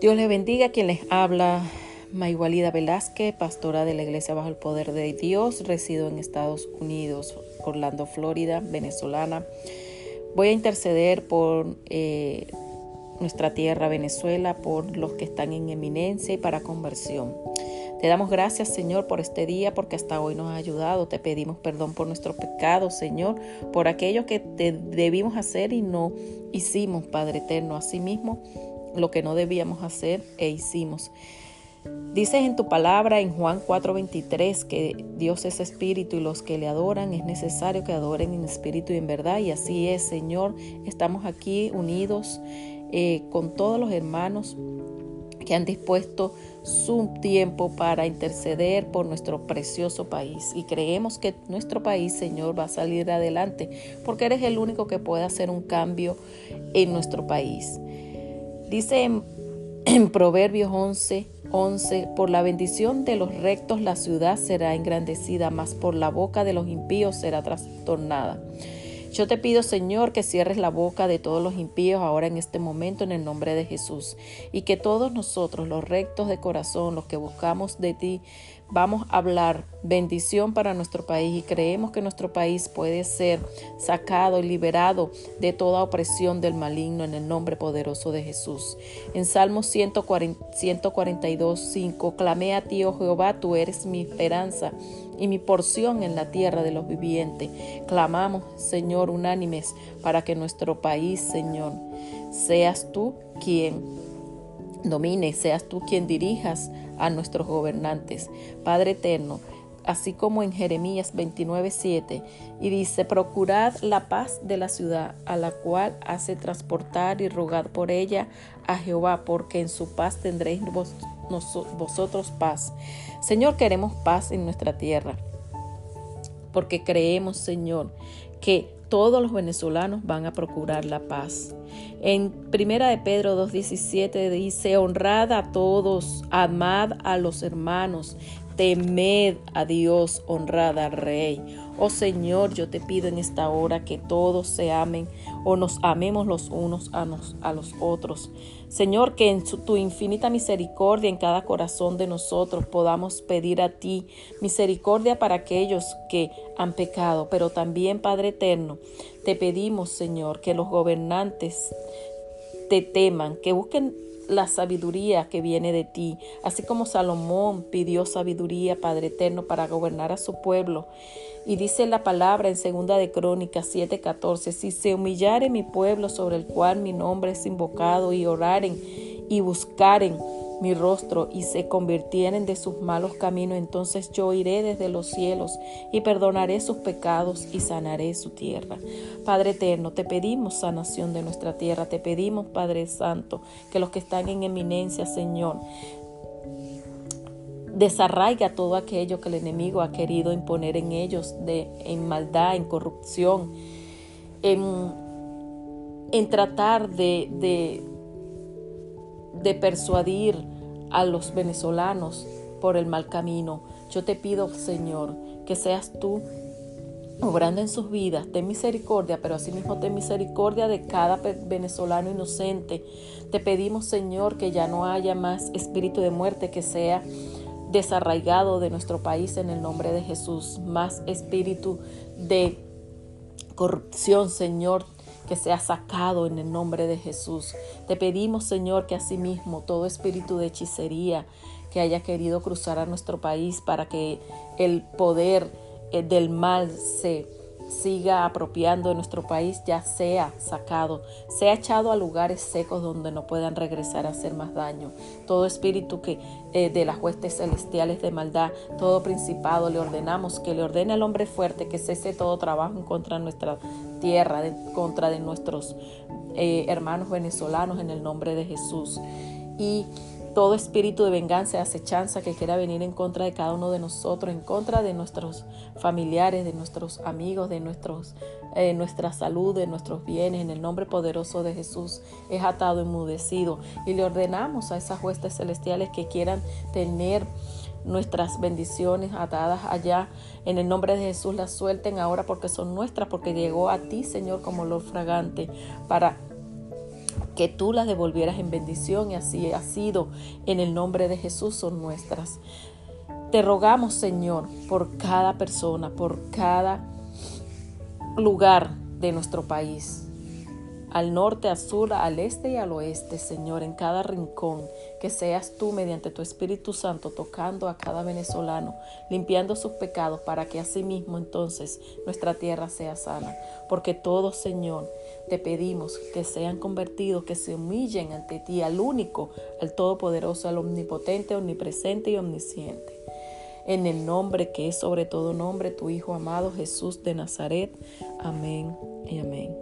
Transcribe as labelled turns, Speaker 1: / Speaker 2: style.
Speaker 1: Dios les bendiga quien les habla. Mayualida Velázquez, pastora de la Iglesia Bajo el Poder de Dios, resido en Estados Unidos, Orlando, Florida, venezolana. Voy a interceder por eh, nuestra tierra, Venezuela, por los que están en eminencia y para conversión. Te damos gracias, Señor, por este día, porque hasta hoy nos has ayudado. Te pedimos perdón por nuestros pecados, Señor, por aquello que te debimos hacer y no hicimos, Padre eterno. Asimismo, lo que no debíamos hacer e hicimos. Dices en tu palabra en Juan 4:23 que Dios es espíritu y los que le adoran es necesario que adoren en espíritu y en verdad. Y así es, Señor. Estamos aquí unidos eh, con todos los hermanos que han dispuesto su tiempo para interceder por nuestro precioso país. Y creemos que nuestro país, Señor, va a salir adelante porque eres el único que puede hacer un cambio en nuestro país. Dice en, Proverbios 11, 11, por la bendición de los rectos la ciudad será engrandecida, mas por la boca de los impíos será trastornada. Yo te pido, Señor, que cierres la boca de todos los impíos ahora en este momento en el nombre de Jesús y que todos nosotros, los rectos de corazón, los que buscamos de ti, vamos a hablar bendición para nuestro país y creemos que nuestro país puede ser sacado y liberado de toda opresión del maligno en el nombre poderoso de Jesús. En Salmo 142, 5, clamé a ti, oh Jehová, tú eres mi esperanza y mi porción en la tierra de los vivientes. Clamamos, Señor, unánimes para que nuestro país, Señor, seas tú quien domine, seas tú quien dirijas a nuestros gobernantes. Padre eterno, así como en Jeremías 29:7, y dice, procurad la paz de la ciudad, a la cual hace transportar y rogad por ella a Jehová, porque en su paz tendréis vosotros paz. Señor, queremos paz en nuestra tierra, porque creemos, Señor, que todos los venezolanos van a procurar la paz. En Primera de Pedro 2.17 dice, honrad a todos, amad a los hermanos, temed a Dios, honrad al Rey. Oh Señor, yo te pido en esta hora que todos se amen o nos amemos los unos a, a los otros. Señor, que en tu infinita misericordia en cada corazón de nosotros podamos pedir a ti misericordia para aquellos que han pecado, pero también, Padre eterno, te pedimos, Señor, que los gobernantes te teman, que busquen la sabiduría que viene de ti, así como Salomón pidió sabiduría, Padre eterno, para gobernar a su pueblo. Y dice la palabra en segunda de Crónicas 7:14, si se humillare mi pueblo sobre el cual mi nombre es invocado y oraren y buscaren mi rostro y se convirtieren de sus malos caminos, entonces yo iré desde los cielos y perdonaré sus pecados y sanaré su tierra. Padre eterno, te pedimos sanación de nuestra tierra, te pedimos, Padre Santo, que los que están en eminencia, Señor, desarraiga todo aquello que el enemigo ha querido imponer en ellos, de, en maldad, en corrupción, en, en tratar de, de de persuadir a los venezolanos por el mal camino. Yo te pido, Señor, que seas tú obrando en sus vidas, ten misericordia, pero asimismo ten misericordia de cada venezolano inocente. Te pedimos, Señor, que ya no haya más espíritu de muerte que sea desarraigado de nuestro país en el nombre de Jesús, más espíritu de corrupción, Señor, que sea sacado en el nombre de Jesús. Te pedimos, Señor, que asimismo todo espíritu de hechicería que haya querido cruzar a nuestro país para que el poder eh, del mal se siga apropiando de nuestro país ya sea sacado, sea echado a lugares secos donde no puedan regresar a hacer más daño. Todo espíritu que eh, de las huestes celestiales de maldad, todo principado le ordenamos que le ordene al hombre fuerte que cese todo trabajo en contra de nuestra tierra, en contra de nuestros eh, hermanos venezolanos en el nombre de Jesús. Y todo espíritu de venganza y acechanza que quiera venir en contra de cada uno de nosotros, en contra de nuestros familiares, de nuestros amigos, de nuestros, eh, nuestra salud, de nuestros bienes, en el nombre poderoso de Jesús, es atado, enmudecido. Y le ordenamos a esas huestes celestiales que quieran tener nuestras bendiciones atadas allá. En el nombre de Jesús las suelten ahora porque son nuestras, porque llegó a ti, Señor, como lo fragante, para que tú las devolvieras en bendición y así ha sido. En el nombre de Jesús son nuestras. Te rogamos, Señor, por cada persona, por cada lugar de nuestro país al norte, al sur, al este y al oeste, Señor, en cada rincón, que seas tú mediante tu Espíritu Santo tocando a cada venezolano, limpiando sus pecados para que asimismo entonces nuestra tierra sea sana. Porque todos, Señor, te pedimos que sean convertidos, que se humillen ante ti, al único, al todopoderoso, al omnipotente, omnipresente y omnisciente. En el nombre que es sobre todo nombre, tu Hijo amado Jesús de Nazaret. Amén y amén.